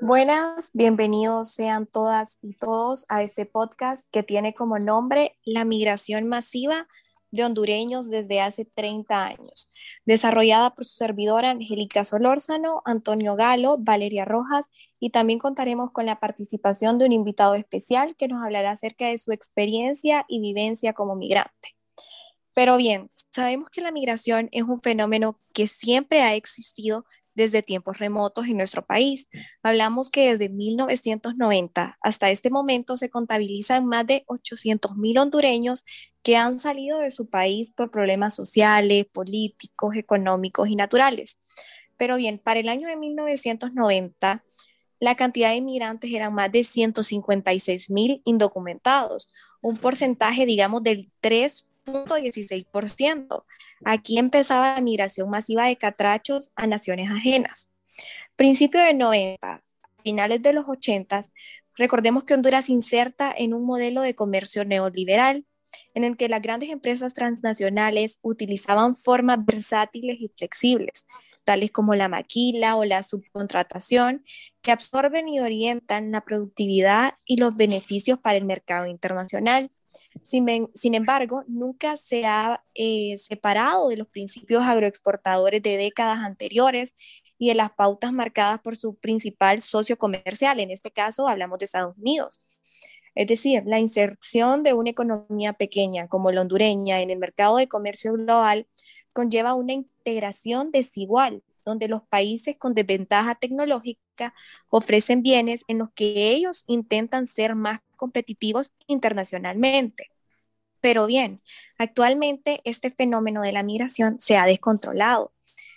Buenas, bienvenidos sean todas y todos a este podcast que tiene como nombre La migración masiva de hondureños desde hace 30 años, desarrollada por su servidora Angélica Solórzano, Antonio Galo, Valeria Rojas y también contaremos con la participación de un invitado especial que nos hablará acerca de su experiencia y vivencia como migrante. Pero bien, sabemos que la migración es un fenómeno que siempre ha existido desde tiempos remotos en nuestro país. Hablamos que desde 1990 hasta este momento se contabilizan más de 800 mil hondureños que han salido de su país por problemas sociales, políticos, económicos y naturales. Pero bien, para el año de 1990, la cantidad de inmigrantes eran más de 156 mil indocumentados, un porcentaje, digamos, del 3 16%. Aquí empezaba la migración masiva de catrachos a naciones ajenas. Principio de 90, finales de los 80, recordemos que Honduras inserta en un modelo de comercio neoliberal en el que las grandes empresas transnacionales utilizaban formas versátiles y flexibles, tales como la maquila o la subcontratación, que absorben y orientan la productividad y los beneficios para el mercado internacional. Sin, embargo, nunca se ha eh, separado de los principios agroexportadores de décadas anteriores y de las pautas marcadas por su principal socio comercial. En este caso, hablamos de Estados Unidos. Es decir, la inserción de una economía pequeña como la hondureña en el mercado de comercio global conlleva una integración desigual, donde los países con desventaja tecnológica ofrecen bienes en los que ellos intentan ser más competitivos internacionalmente. Pero bien, actualmente este fenómeno de la migración se ha descontrolado.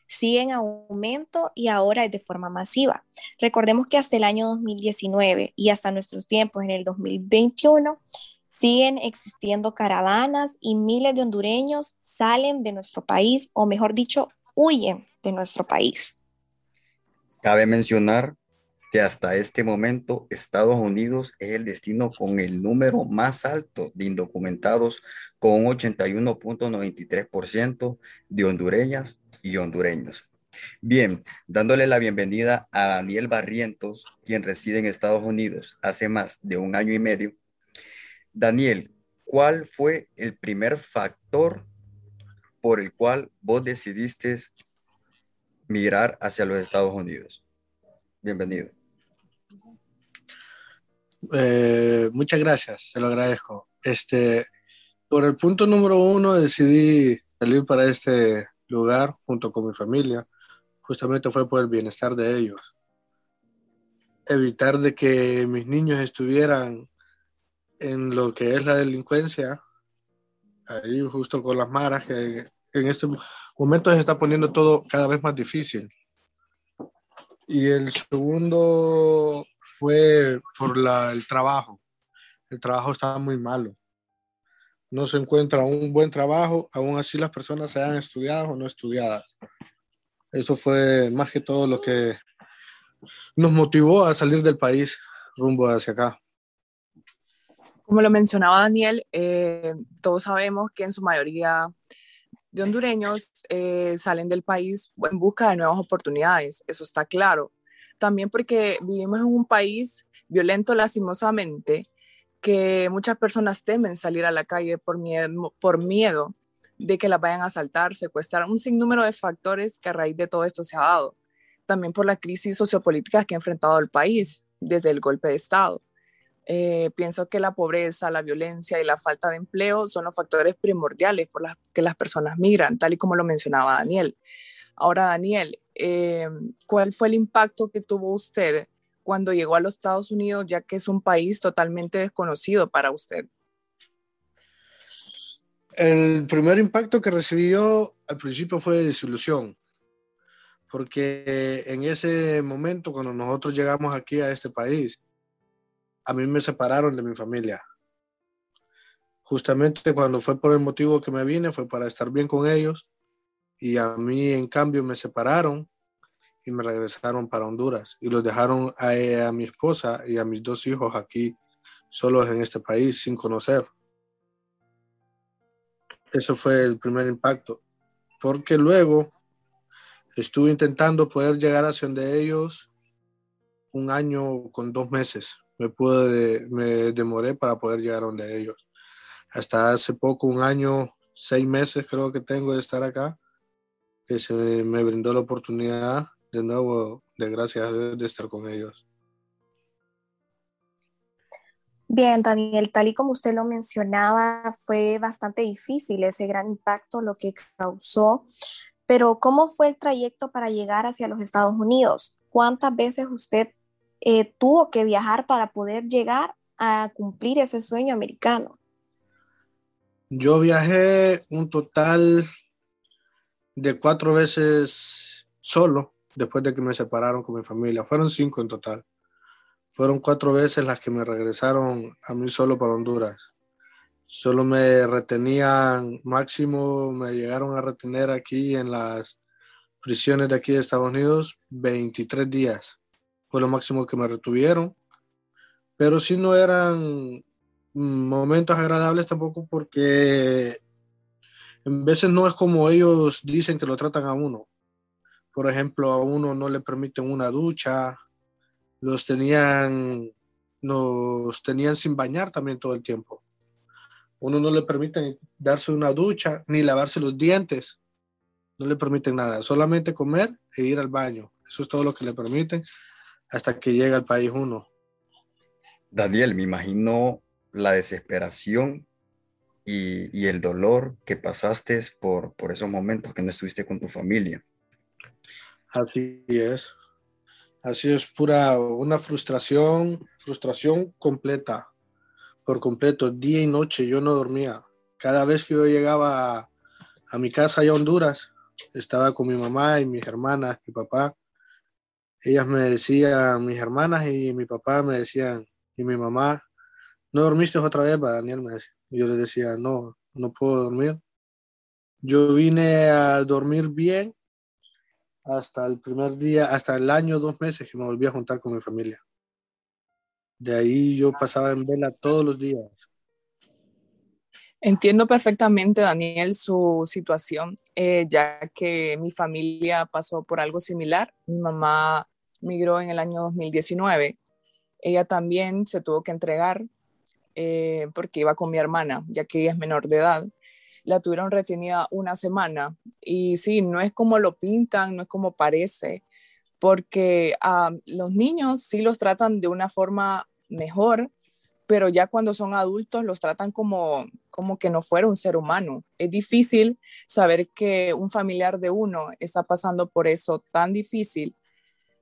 Sigue en aumento y ahora es de forma masiva. Recordemos que hasta el año 2019 y hasta nuestros tiempos en el 2021 siguen existiendo caravanas y miles de hondureños salen de nuestro país o mejor dicho, huyen de nuestro país. Cabe mencionar que hasta este momento Estados Unidos es el destino con el número más alto de indocumentados, con un 81.93% de hondureñas y hondureños. Bien, dándole la bienvenida a Daniel Barrientos, quien reside en Estados Unidos hace más de un año y medio. Daniel, ¿cuál fue el primer factor por el cual vos decidiste migrar hacia los Estados Unidos? Bienvenido. Eh, muchas gracias, se lo agradezco. Este, por el punto número uno decidí salir para este lugar junto con mi familia. Justamente fue por el bienestar de ellos. Evitar de que mis niños estuvieran en lo que es la delincuencia, ahí justo con las maras, que en este momento se está poniendo todo cada vez más difícil. Y el segundo fue por el trabajo. El trabajo estaba muy malo. No se encuentra un buen trabajo, aún así las personas sean estudiadas o no estudiadas. Eso fue más que todo lo que nos motivó a salir del país rumbo hacia acá. Como lo mencionaba Daniel, eh, todos sabemos que en su mayoría de hondureños eh, salen del país en busca de nuevas oportunidades, eso está claro también porque vivimos en un país violento lastimosamente, que muchas personas temen salir a la calle por miedo, de que las vayan a asaltar, secuestrar, un sinnúmero de factores que a raíz de todo esto se ha dado. También por la crisis sociopolítica que ha enfrentado el país desde el golpe de Estado. Eh, pienso que la pobreza, la violencia y la falta de empleo son los factores primordiales por los que las personas migran, tal y como lo mencionaba Daniel. Ahora, Daniel, eh, ¿cuál fue el impacto que tuvo usted cuando llegó a los Estados Unidos, ya que es un país totalmente desconocido para usted? El primer impacto que recibió al principio fue desilusión, porque en ese momento, cuando nosotros llegamos aquí a este país, a mí me separaron de mi familia. Justamente cuando fue por el motivo que me vine, fue para estar bien con ellos y a mí en cambio me separaron y me regresaron para Honduras y los dejaron a, mi esposa y a mis dos hijos aquí solos en este país sin conocer. Eso fue el primer impacto, porque luego estuve intentando poder llegar hacia donde ellos un año con dos meses. Me pude, me demoré para poder llegar a donde ellos. Hasta hace poco, un año, seis meses creo que tengo de estar acá, que se me brindó la oportunidad de nuevo, de gracias de estar con ellos. Bien, Daniel, tal y como usted lo mencionaba, fue bastante difícil ese gran impacto lo que causó, pero ¿cómo fue el trayecto para llegar hacia los Estados Unidos? ¿Cuántas veces usted eh, tuvo que viajar para poder llegar a cumplir ese sueño americano? Yo viajé un total de cuatro veces solo después de que me separaron con mi familia. Fueron cinco en total. Fueron cuatro veces las que me regresaron a mí solo para Honduras. Solo me retenían, máximo me llegaron a retener aquí en las prisiones de aquí de Estados Unidos 23 días. Fue lo máximo que me retuvieron. Pero sí no eran momentos agradables tampoco porque en veces no es como ellos dicen que lo tratan a uno. Por ejemplo, a uno no le permiten una ducha, los tenían, nos tenían sin bañar también todo el tiempo. Uno no le permite darse una ducha ni lavarse los dientes. No le permiten nada, solamente comer e ir al baño. Eso es todo lo que le permiten hasta que llega al país uno. Daniel, me imagino la desesperación y, el dolor que pasaste por, por esos momentos que no estuviste con tu familia. Así es. Así es pura una frustración, frustración completa, por completo, día y noche yo no dormía. Cada vez que yo llegaba a, a mi casa allá a Honduras, estaba con mi mamá y mis hermanas, mi papá. Ellas me decían, mis hermanas y mi papá me decían, y mi mamá, ¿no dormiste otra vez, Daniel? Me decía. Yo les decía, no, no puedo dormir. Yo vine a dormir bien hasta el primer día, hasta el año, dos meses que me volví a juntar con mi familia. De ahí yo pasaba en vela todos los días. Entiendo perfectamente, Daniel, su situación, eh, ya que mi familia pasó por algo similar. Mi mamá migró en el año 2019. Ella también se tuvo que entregar eh, porque iba con mi hermana, ya que ella es menor de edad la tuvieron retenida una semana. Y sí, no es como lo pintan, no es como parece, porque a los niños sí los tratan de una forma mejor, pero ya cuando son adultos los tratan como, como que no fuera un ser humano. Es difícil saber que un familiar de uno está pasando por eso tan difícil,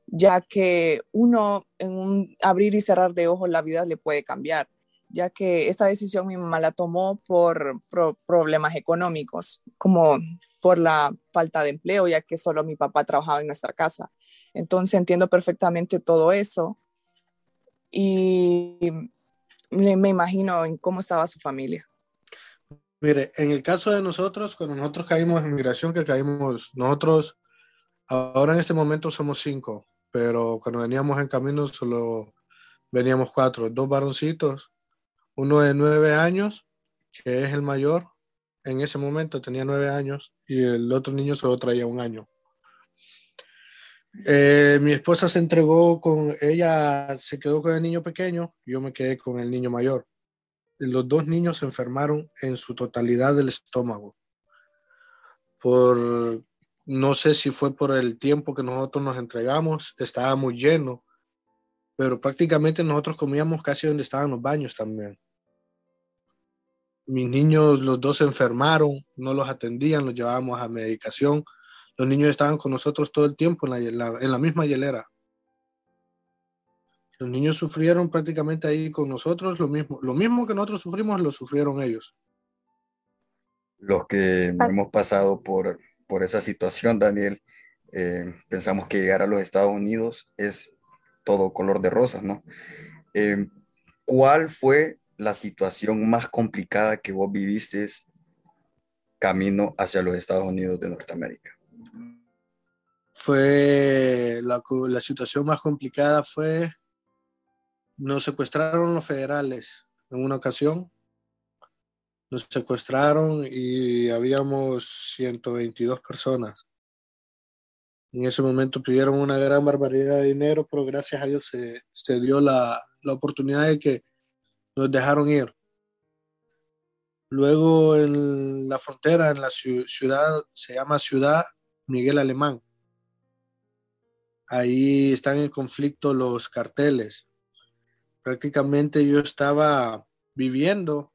ya que uno en un abrir y cerrar de ojos la vida le puede cambiar ya que esta decisión mi mamá la tomó por, problemas económicos, como por la falta de empleo, ya que solo mi papá trabajaba en nuestra casa. Entonces entiendo perfectamente todo eso y me, imagino en cómo estaba su familia. Mire, en el caso de nosotros, cuando nosotros caímos en migración, que caímos nosotros, ahora en este momento somos cinco, pero cuando veníamos en camino solo veníamos cuatro, dos varoncitos uno de nueve años, que es el mayor, en ese momento tenía nueve años y el otro niño solo traía un año. Eh, mi esposa se entregó con ella, se quedó con el niño pequeño, yo me quedé con el niño mayor. Los dos niños se enfermaron en su totalidad del estómago. Por, no sé si fue por el tiempo que nosotros nos entregamos, estábamos llenos, pero prácticamente nosotros comíamos casi donde estaban los baños también mis niños, los dos se enfermaron, no los atendían, los llevábamos a medicación. Los niños estaban con nosotros todo el tiempo en la, en la misma hielera. Los niños sufrieron prácticamente ahí con nosotros lo mismo. Lo mismo que nosotros sufrimos, lo sufrieron ellos. Los que hemos pasado por, por esa situación, Daniel, eh, pensamos que llegar a los Estados Unidos es todo color de rosas, ¿no? Eh, ¿Cuál fue la situación más complicada que vos viviste camino hacia los Estados Unidos de Norteamérica? Fue la, la situación más complicada fue nos secuestraron los federales en una ocasión. Nos secuestraron y habíamos 122 personas. En ese momento pidieron una gran barbaridad de dinero, pero gracias a Dios se, se dio la, la oportunidad de que nos dejaron ir. Luego en la frontera, en la ciudad, se llama Ciudad Miguel Alemán. Ahí están en conflicto los carteles. Prácticamente yo estaba viviendo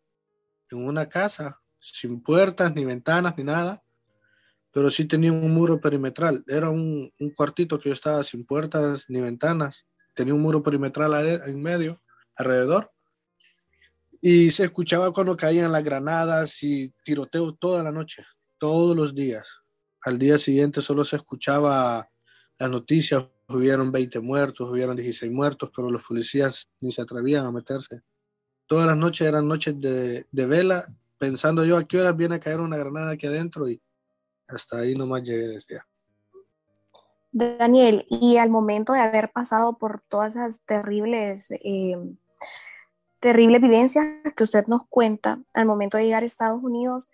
en una casa sin puertas, ni ventanas, ni nada, pero sí tenía un muro perimetral. Era un, cuartito que yo estaba sin puertas ni ventanas. Tenía un muro perimetral en medio, alrededor. Y se escuchaba cuando caían las granadas y tiroteo toda la noche, todos los días. Al día siguiente solo se escuchaba las noticias, hubieron 20 muertos, hubieron 16 muertos, pero los policías ni se atrevían a meterse. Todas las noches eran noches de, de vela, pensando yo a qué horas viene a caer una granada aquí adentro y hasta ahí nomás llegué desde allá. Daniel, y al momento de haber pasado por todas esas terribles eh, terrible vivencia que usted nos cuenta al momento de llegar a Estados Unidos.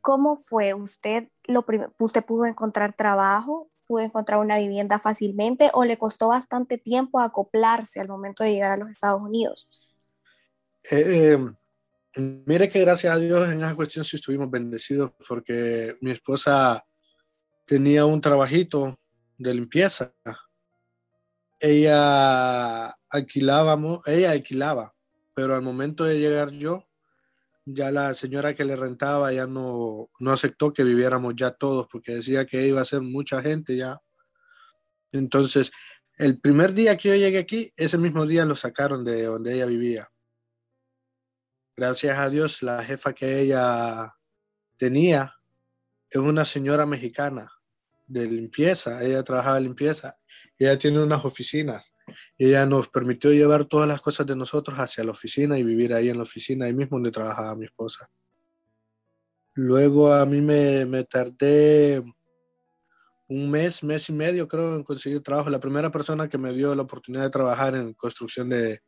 ¿Cómo fue? ¿Usted, lo ¿Usted pudo encontrar trabajo? ¿Pudo encontrar una vivienda fácilmente o le costó bastante tiempo acoplarse al momento de llegar a los Estados Unidos? Eh, eh, mire que gracias a Dios en esa cuestión sí estuvimos bendecidos porque mi esposa tenía un trabajito de limpieza. Ella alquilábamos, ella alquilaba pero al momento de llegar yo, ya la señora que le rentaba ya no, no aceptó que viviéramos ya todos porque decía que iba a ser mucha gente ya. Entonces, el primer día que yo llegué aquí, ese mismo día lo sacaron de donde ella vivía. Gracias a Dios, la jefa que ella tenía es una señora mexicana de limpieza. Ella trabajaba en limpieza. Ella tiene unas oficinas ella nos permitió llevar todas las cosas de nosotros hacia la oficina y vivir ahí en la oficina, ahí mismo donde trabajaba mi esposa. Luego a mí me, me tardé un mes, mes y medio creo en conseguir trabajo. La primera persona que me dio la oportunidad de trabajar en construcción de,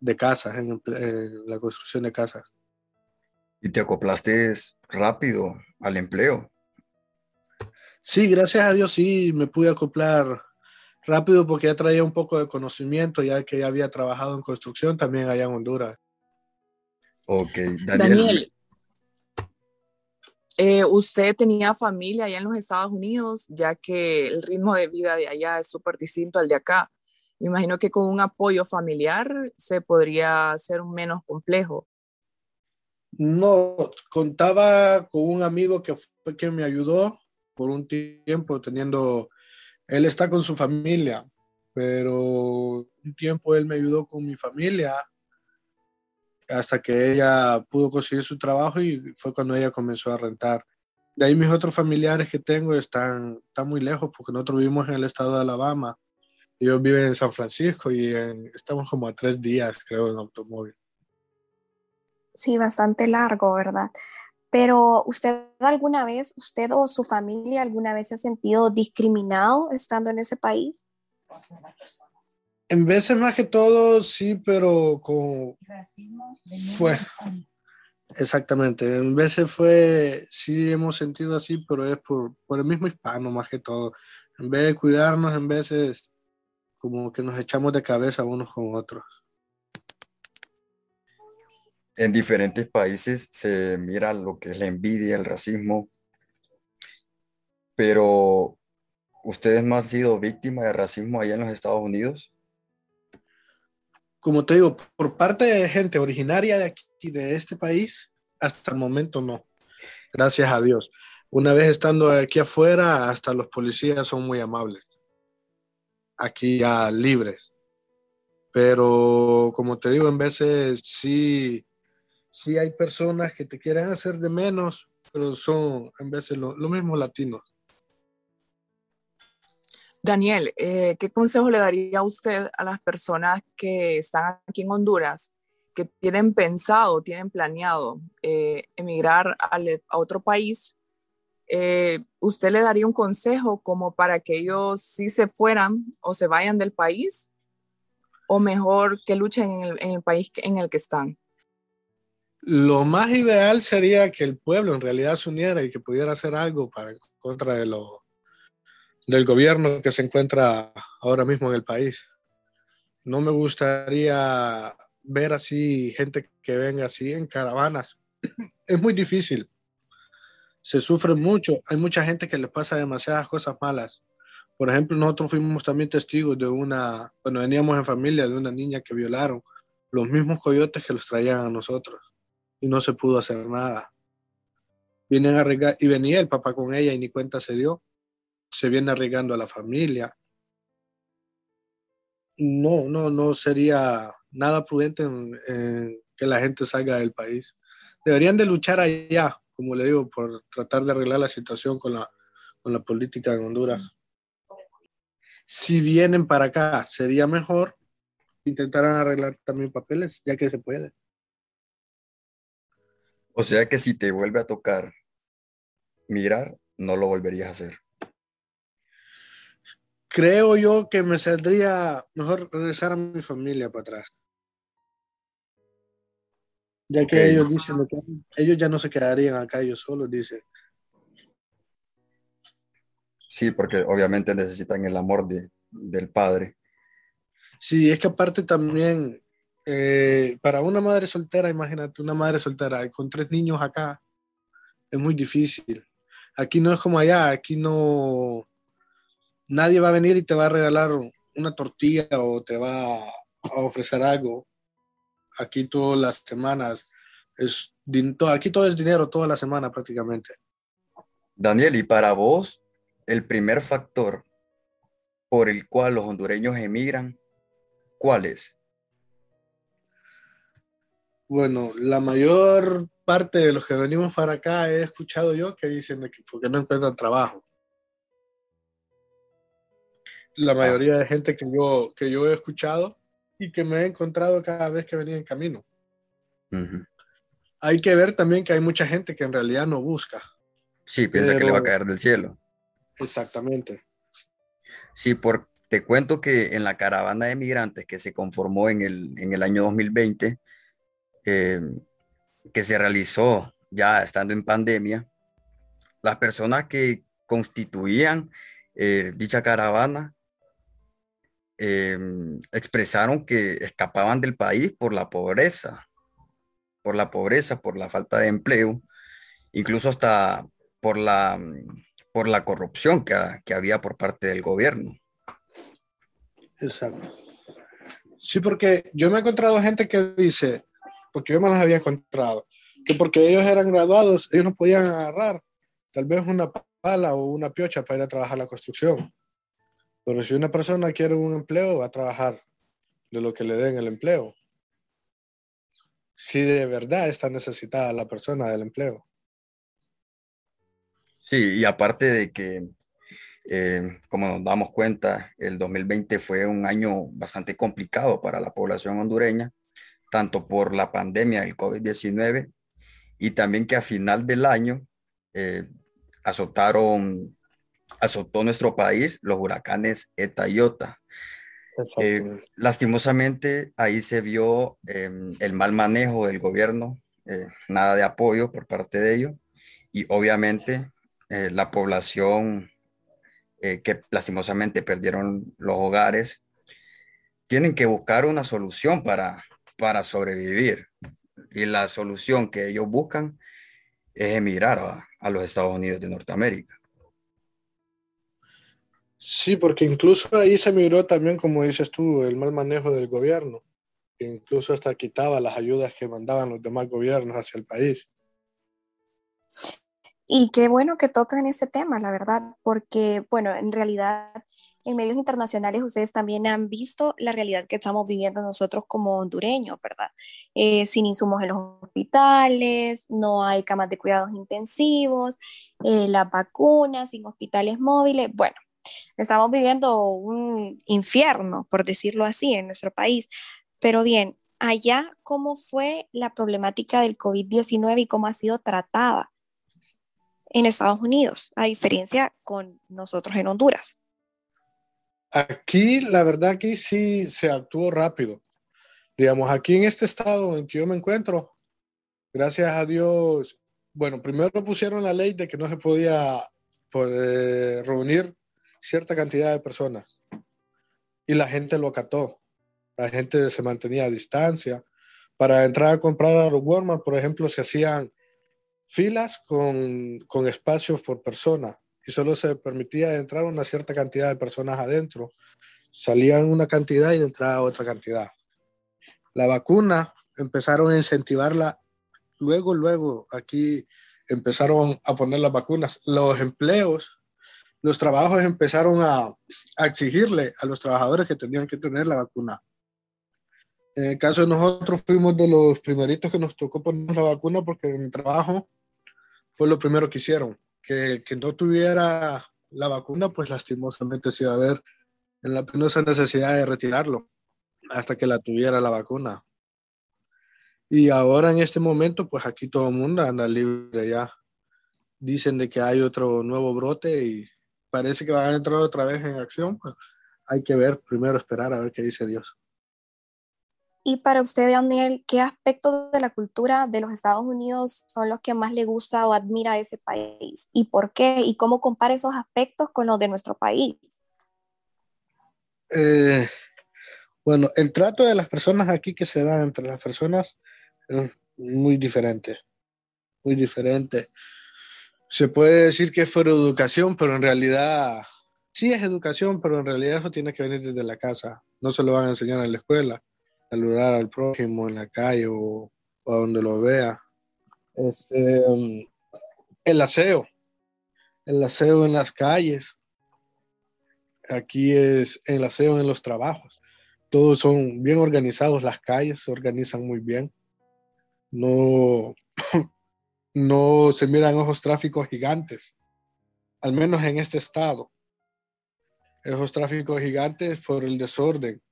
de casas, en, en, la construcción de casas. ¿Y te acoplaste rápido al empleo? Sí, gracias a Dios sí, me pude acoplar rápido porque ya traía un poco de conocimiento, ya que ya había trabajado en construcción también allá en Honduras. Ok, Daniel. Daniel eh, ¿Usted tenía familia allá en los Estados Unidos, ya que el ritmo de vida de allá es súper distinto al de acá? Me imagino que con un apoyo familiar se podría hacer menos complejo. No, contaba con un amigo que fue quien me ayudó por un tiempo teniendo él está con su familia, pero un tiempo él me ayudó con mi familia hasta que ella pudo conseguir su trabajo y fue cuando ella comenzó a rentar. De ahí mis otros familiares que tengo están, están muy lejos porque nosotros vivimos en el estado de Alabama. Ellos viven en San Francisco y estamos como a tres días, creo, en automóvil. Sí, bastante largo, ¿verdad? Pero usted alguna vez, usted o su familia alguna vez se ha sentido discriminado estando en ese país? En veces más que todo, sí, pero como fue. Exactamente, en veces fue, sí hemos sentido así, pero es por, por el mismo hispano más que todo. En vez de cuidarnos, en veces como que nos echamos de cabeza unos con otros en diferentes países se mira lo que es la envidia, el racismo, pero ¿ustedes no han sido víctimas de racismo allá en los Estados Unidos? Como te digo, por parte de gente originaria de aquí, de este país, hasta el momento no. Gracias a Dios. Una vez estando aquí afuera, hasta los policías son muy amables. Aquí ya libres. Pero como te digo, en veces sí sí hay personas que te quieren hacer de menos, pero son en veces lo, lo mismo latinos. Daniel, eh, ¿qué consejo le daría a usted a las personas que están aquí en Honduras, que tienen pensado, tienen planeado eh, emigrar a, a, otro país? Eh, ¿Usted le daría un consejo como para que ellos sí se fueran o se vayan del país? ¿O mejor que luchen en el país en el que están? Lo más ideal sería que el pueblo en realidad se uniera y que pudiera hacer algo para contra de lo, del gobierno que se encuentra ahora mismo en el país. No me gustaría ver así gente que venga así en caravanas. Es muy difícil. Se sufre mucho. Hay mucha gente que le pasa demasiadas cosas malas. Por ejemplo, nosotros fuimos también testigos de una, cuando veníamos en familia, de una niña que violaron los mismos coyotes que los traían a nosotros y no se pudo hacer nada. Vienen a y venía el papá con ella y ni cuenta se dio. Se viene arriesgando a la familia. No, no, no sería nada prudente en, que la gente salga del país. Deberían de luchar allá, como le digo, por tratar de arreglar la situación con la, con la política en Honduras. Si vienen para acá, sería mejor intentarán arreglar también papeles, ya que se puede. O sea que si te vuelve a tocar mirar, no lo volverías a hacer. Creo yo que me saldría mejor regresar a mi familia para atrás. Ya que ellos dicen que ellos ya no se quedarían acá ellos solos, dice. Sí, porque obviamente necesitan el amor de, del padre. Sí, es que aparte también, eh, para una madre soltera, imagínate, una madre soltera con tres niños acá, es muy difícil. Aquí no es como allá, aquí no, nadie va a venir y te va a regalar una tortilla o te va a ofrecer algo. Aquí todas las semanas, es, aquí todo es dinero toda la semana prácticamente. Daniel, y para vos, el primer factor por el cual los hondureños emigran ¿Cuál es? Bueno, la mayor parte de los que venimos para acá he escuchado yo que dicen que porque no encuentran trabajo. La ah. mayoría de gente que yo, que yo he escuchado y que me he encontrado cada vez que venía en camino. Hay que ver también que hay mucha gente que en realidad no busca. Sí, piensa que le va a caer del cielo. Exactamente. Sí, por, te cuento que en la caravana de migrantes que se conformó en el, año 2020, eh, que se realizó ya estando en pandemia, las personas que constituían eh, dicha caravana eh, expresaron que escapaban del país por la pobreza, por la pobreza, por la falta de empleo, incluso hasta por la, por la corrupción que, que había por parte del gobierno. Exacto. Sí, porque yo me he encontrado gente que dice, porque yo me las había encontrado, que porque ellos eran graduados, ellos no podían agarrar tal vez una pala o una piocha para ir a trabajar la construcción. Pero si una persona quiere un empleo, va a trabajar de lo que le den el empleo. Si de verdad está necesitada la persona del empleo. Sí, y aparte de que eh, como nos damos cuenta, el 2020 fue un año bastante complicado para la población hondureña, tanto por la pandemia del COVID-19 y también que a final del año eh, azotaron, azotó nuestro país los huracanes ETA y OTA. Eh, lastimosamente ahí se vio em, el mal manejo del gobierno, nada de apoyo por parte de ellos y obviamente la población eh, que lastimosamente perdieron los hogares, tienen que buscar una solución para, para sobrevivir. Y la solución que ellos buscan es emigrar a, a los Estados Unidos de Norteamérica. Sí, porque incluso ahí se miró también, como dices tú, el mal manejo del gobierno, que incluso hasta quitaba las ayudas que mandaban los demás gobiernos hacia el país. Y qué bueno que tocan ese tema, la verdad, porque, bueno, en realidad en medios internacionales ustedes también han visto la realidad que estamos viviendo nosotros como hondureños, ¿verdad? Eh, sin insumos en los hospitales, no hay camas de cuidados intensivos, eh, las vacunas, sin hospitales móviles. Bueno, estamos viviendo un infierno, por decirlo así, en nuestro país. Pero bien, allá, ¿cómo fue la problemática del COVID-19 y cómo ha sido tratada? en Estados Unidos, a diferencia con nosotros en Honduras. Aquí, la verdad, aquí sí se actuó rápido. Digamos, aquí en este estado en que yo me encuentro, gracias a Dios, bueno, primero pusieron la ley de que no se podía pues, reunir cierta cantidad de personas y la gente lo acató. La gente se mantenía a distancia. Para entrar a comprar a Walmart, por ejemplo, se hacían filas con, con espacios por persona y solo se permitía entrar una cierta cantidad de personas adentro. Salían una cantidad y entraba otra cantidad. La vacuna empezaron a incentivarla. Luego, luego, aquí empezaron a poner las vacunas. Los empleos, los trabajos empezaron a, exigirle a los trabajadores que tenían que tener la vacuna. En el caso de nosotros fuimos de los primeritos que nos tocó poner la vacuna porque en el trabajo fue lo primero que hicieron. Que, que no tuviera la vacuna, pues lastimosamente se iba a ver en la penosa necesidad de retirarlo hasta que la tuviera la vacuna. Y ahora en este momento, pues aquí todo el mundo anda libre ya. Dicen de que hay otro nuevo brote y parece que van a entrar otra vez en acción. Pues hay que ver, primero esperar a ver qué dice Dios. Y para usted, Daniel, ¿qué aspectos de la cultura de los Estados Unidos son los que más le gusta o admira a ese país? ¿Y por qué? ¿Y cómo compara esos aspectos con los de nuestro país? Eh, bueno, el trato de las personas aquí que se da entre las personas es muy diferente, muy diferente. Se puede decir que es por educación, pero en realidad sí es educación, pero en realidad eso tiene que venir desde la casa. No se lo van a enseñar en la escuela saludar al prójimo en la calle o, donde lo vea. Este, um, el aseo, el aseo en las calles. Aquí es el aseo en los trabajos. Todos son bien organizados, las calles se organizan muy bien. No, no se miran ojos tráficos gigantes, al menos en este estado. Esos tráficos gigantes por el desorden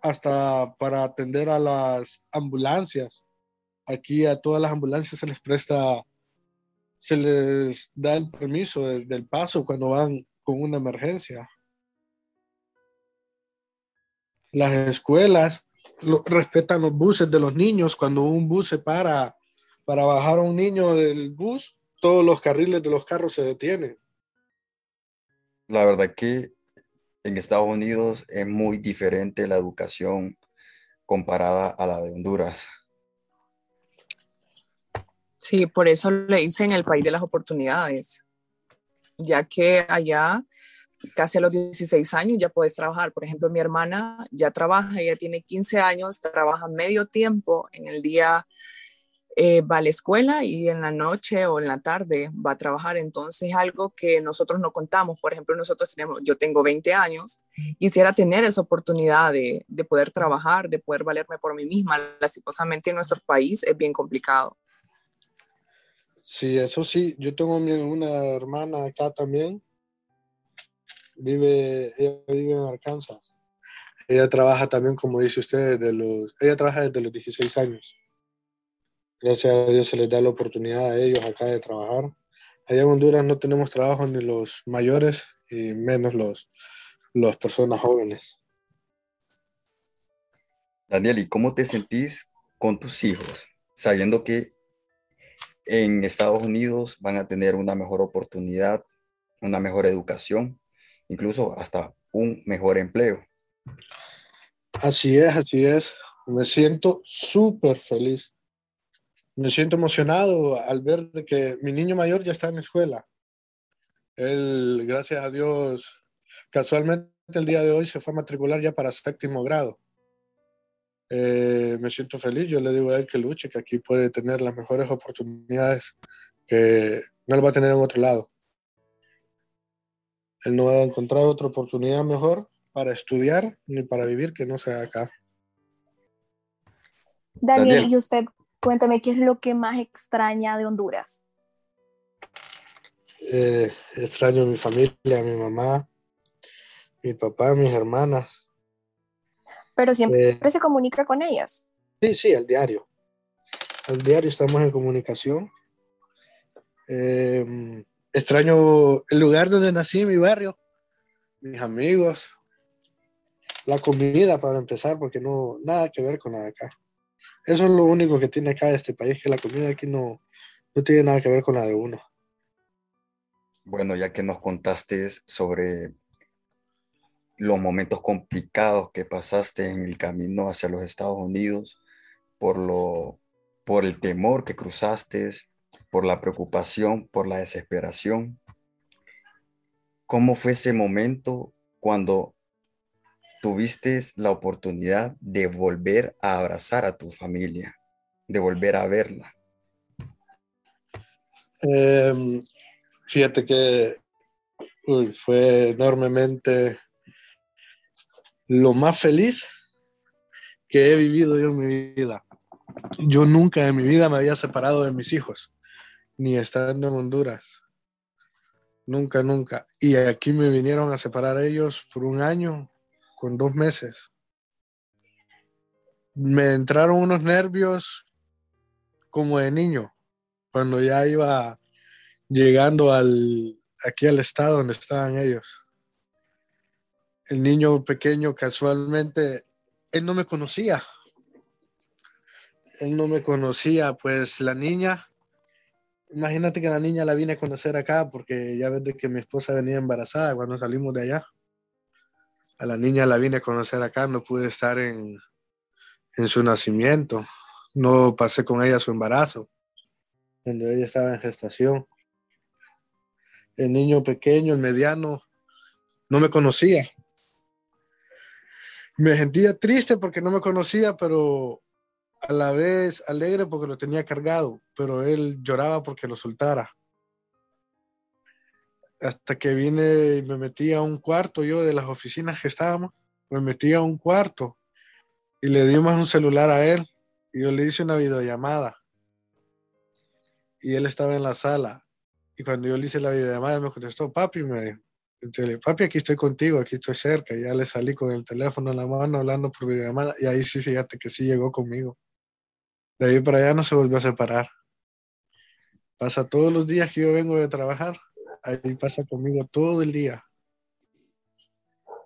hasta para atender a las ambulancias. Aquí a todas las ambulancias se les presta, se les da el permiso del, paso cuando van con una emergencia. Las escuelas respetan los buses de los niños. Cuando un bus se para para bajar a un niño del bus, todos los carriles de los carros se detienen. La verdad que en Estados Unidos es muy diferente la educación comparada a la de Honduras. Sí, por eso le dicen el país de las oportunidades, ya que allá casi a los 16 años ya puedes trabajar. Por ejemplo, mi hermana ya trabaja, ella tiene 15 años, trabaja medio tiempo en el día eh, va a la escuela y en la noche o en la tarde va a trabajar. Entonces, algo que nosotros no contamos. Por ejemplo, nosotros tenemos, yo tengo 20 años, quisiera tener esa oportunidad de, de poder trabajar, de poder valerme por mí misma. Lastimosamente en nuestro país es bien complicado. Sí, eso sí. Yo tengo una hermana acá también. Vive, ella vive en Arkansas. Ella trabaja también, como dice usted, de los, ella trabaja desde los 16 años gracias a Dios se les da la oportunidad a ellos acá de trabajar. Allá en Honduras no tenemos trabajo ni los mayores y menos los, las personas jóvenes. Daniel, ¿y cómo te sentís con tus hijos, sabiendo que en Estados Unidos van a tener una mejor oportunidad, una mejor educación, incluso hasta un mejor empleo? Así es, así es. Me siento súper feliz me siento emocionado al ver que mi niño mayor ya está en la escuela. Él, gracias a Dios, casualmente el día de hoy se fue a matricular ya para séptimo grado. Eh, me siento feliz, yo le digo a él que luche, que aquí puede tener las mejores oportunidades que no él va a tener en otro lado. Él no va a encontrar otra oportunidad mejor para estudiar ni para vivir que no sea acá. Daniel, ¿y usted Cuéntame qué es lo que más extraña de Honduras. Eh, extraño a mi familia, a mi mamá, mi papá, mis hermanas. Pero siempre eh, se comunica con ellas. Sí, sí, al diario. Al diario estamos en comunicación. Eh, extraño el lugar donde nací, mi barrio, mis amigos, la comida para empezar, porque no, nada que ver con la de acá. Eso es lo único que tiene acá este país, que la comida aquí no, no tiene nada que ver con la de uno. Bueno, ya que nos contaste sobre los momentos complicados que pasaste en el camino hacia los Estados Unidos, por, lo, por el temor que cruzaste, por la preocupación, por la desesperación. ¿Cómo fue ese momento cuando tuviste la oportunidad de volver a abrazar a tu familia, de volver a verla? Em, fíjate que fue enormemente lo más feliz que he vivido yo en mi vida. Yo nunca en mi vida me había separado de mis hijos, ni estando en Honduras. Nunca, nunca. Y aquí me vinieron a separar ellos por un año, con dos meses. Me entraron unos nervios como de niño, cuando ya iba llegando al, aquí al estado donde estaban ellos el niño pequeño casualmente, él no me conocía. Él no me conocía, pues la niña, imagínate que la niña la vine a conocer acá porque ya ves que mi esposa venía embarazada cuando salimos de allá. A la niña la vine a conocer acá, no pude estar en, en su nacimiento, no pasé con ella su embarazo, cuando ella estaba en gestación. El niño pequeño, el mediano, no me conocía me sentía triste porque no me conocía, pero a la vez alegre porque lo tenía cargado, pero él lloraba porque lo soltara. Hasta que vine y me metí a un cuarto, yo de las oficinas que estábamos, me metí a un cuarto y le dimos un celular a él y yo le hice una videollamada. Y él estaba en la sala. Y cuando yo le hice la videollamada, me contestó, papi, me dijo, papi, aquí estoy contigo, aquí estoy cerca. Y ya le salí con el teléfono en la mano hablando por videollamada. Y ahí sí, fíjate que sí llegó conmigo. De ahí para allá no se volvió a separar. Pasa todos los días que yo vengo de trabajar. Ahí pasa conmigo todo el día.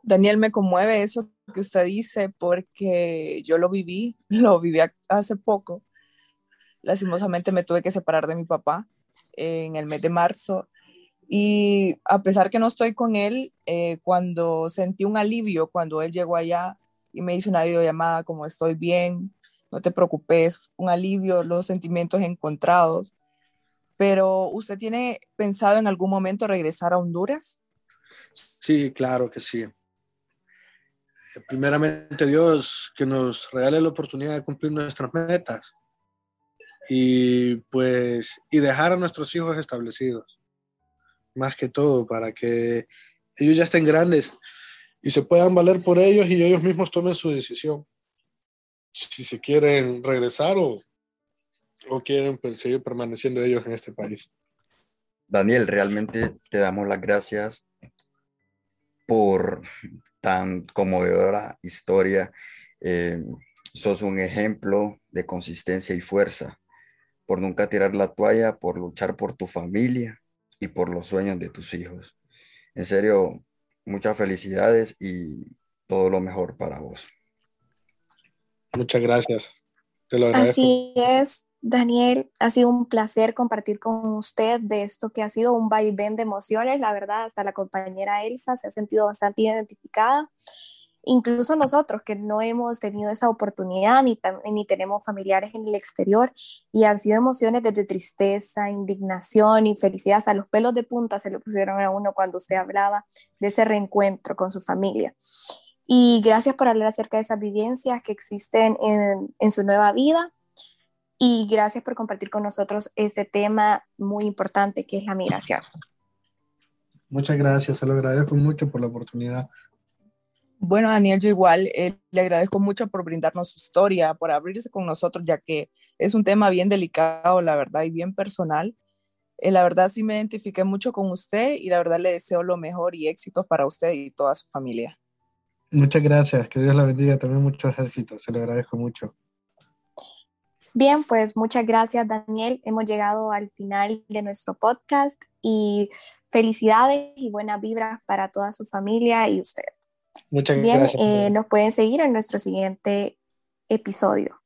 Daniel, me conmueve eso que usted dice porque yo lo viví, lo viví hace poco. Lastimosamente me tuve que separar de mi papá en el mes de marzo y a pesar que no estoy con él, eh, cuando sentí un alivio, cuando él llegó allá y me hizo una videollamada como estoy bien, no te preocupes, un alivio, los sentimientos encontrados. Pero ¿usted tiene pensado en algún momento regresar a Honduras? Sí, claro que sí. Primeramente Dios que nos regale la oportunidad de cumplir nuestras metas y pues y dejar a nuestros hijos establecidos más que todo, para que ellos ya estén grandes y se puedan valer por ellos y ellos mismos tomen su decisión. Si se quieren regresar o, o quieren pues, seguir permaneciendo ellos en este país. Daniel, realmente te damos las gracias por tan conmovedora historia. Eh, sos un ejemplo de consistencia y fuerza, por nunca tirar la toalla, por luchar por tu familia y por los sueños de tus hijos. En serio, muchas felicidades y todo lo mejor para vos. Muchas gracias. Te lo agradezco. Así es, Daniel, ha sido un placer compartir con usted de esto que ha sido un vaivén de emociones. La verdad, hasta la compañera Elsa se ha sentido bastante identificada incluso nosotros que no hemos tenido esa oportunidad ni, ni tenemos familiares en el exterior y han sido emociones desde tristeza, indignación y felicidad, hasta los pelos de punta se le pusieron a uno cuando usted hablaba de ese reencuentro con su familia. Y gracias por hablar acerca de esas vivencias que existen en, en su nueva vida y gracias por compartir con nosotros este tema muy importante que es la migración. Muchas gracias, se lo agradezco mucho por la oportunidad bueno, Daniel, yo igual eh, le agradezco mucho por brindarnos su historia, por abrirse con nosotros, ya que es un tema bien delicado, la verdad, y bien personal. Eh, la verdad sí me identifiqué mucho con usted y la verdad le deseo lo mejor y éxitos para usted y toda su familia. Muchas gracias, que Dios la bendiga, también muchos éxitos, se lo agradezco mucho. Bien, pues muchas gracias Daniel, hemos llegado al final de nuestro podcast y felicidades y buenas vibras para toda su familia y usted. Muchas Bien, gracias. Eh, nos pueden seguir en nuestro siguiente episodio.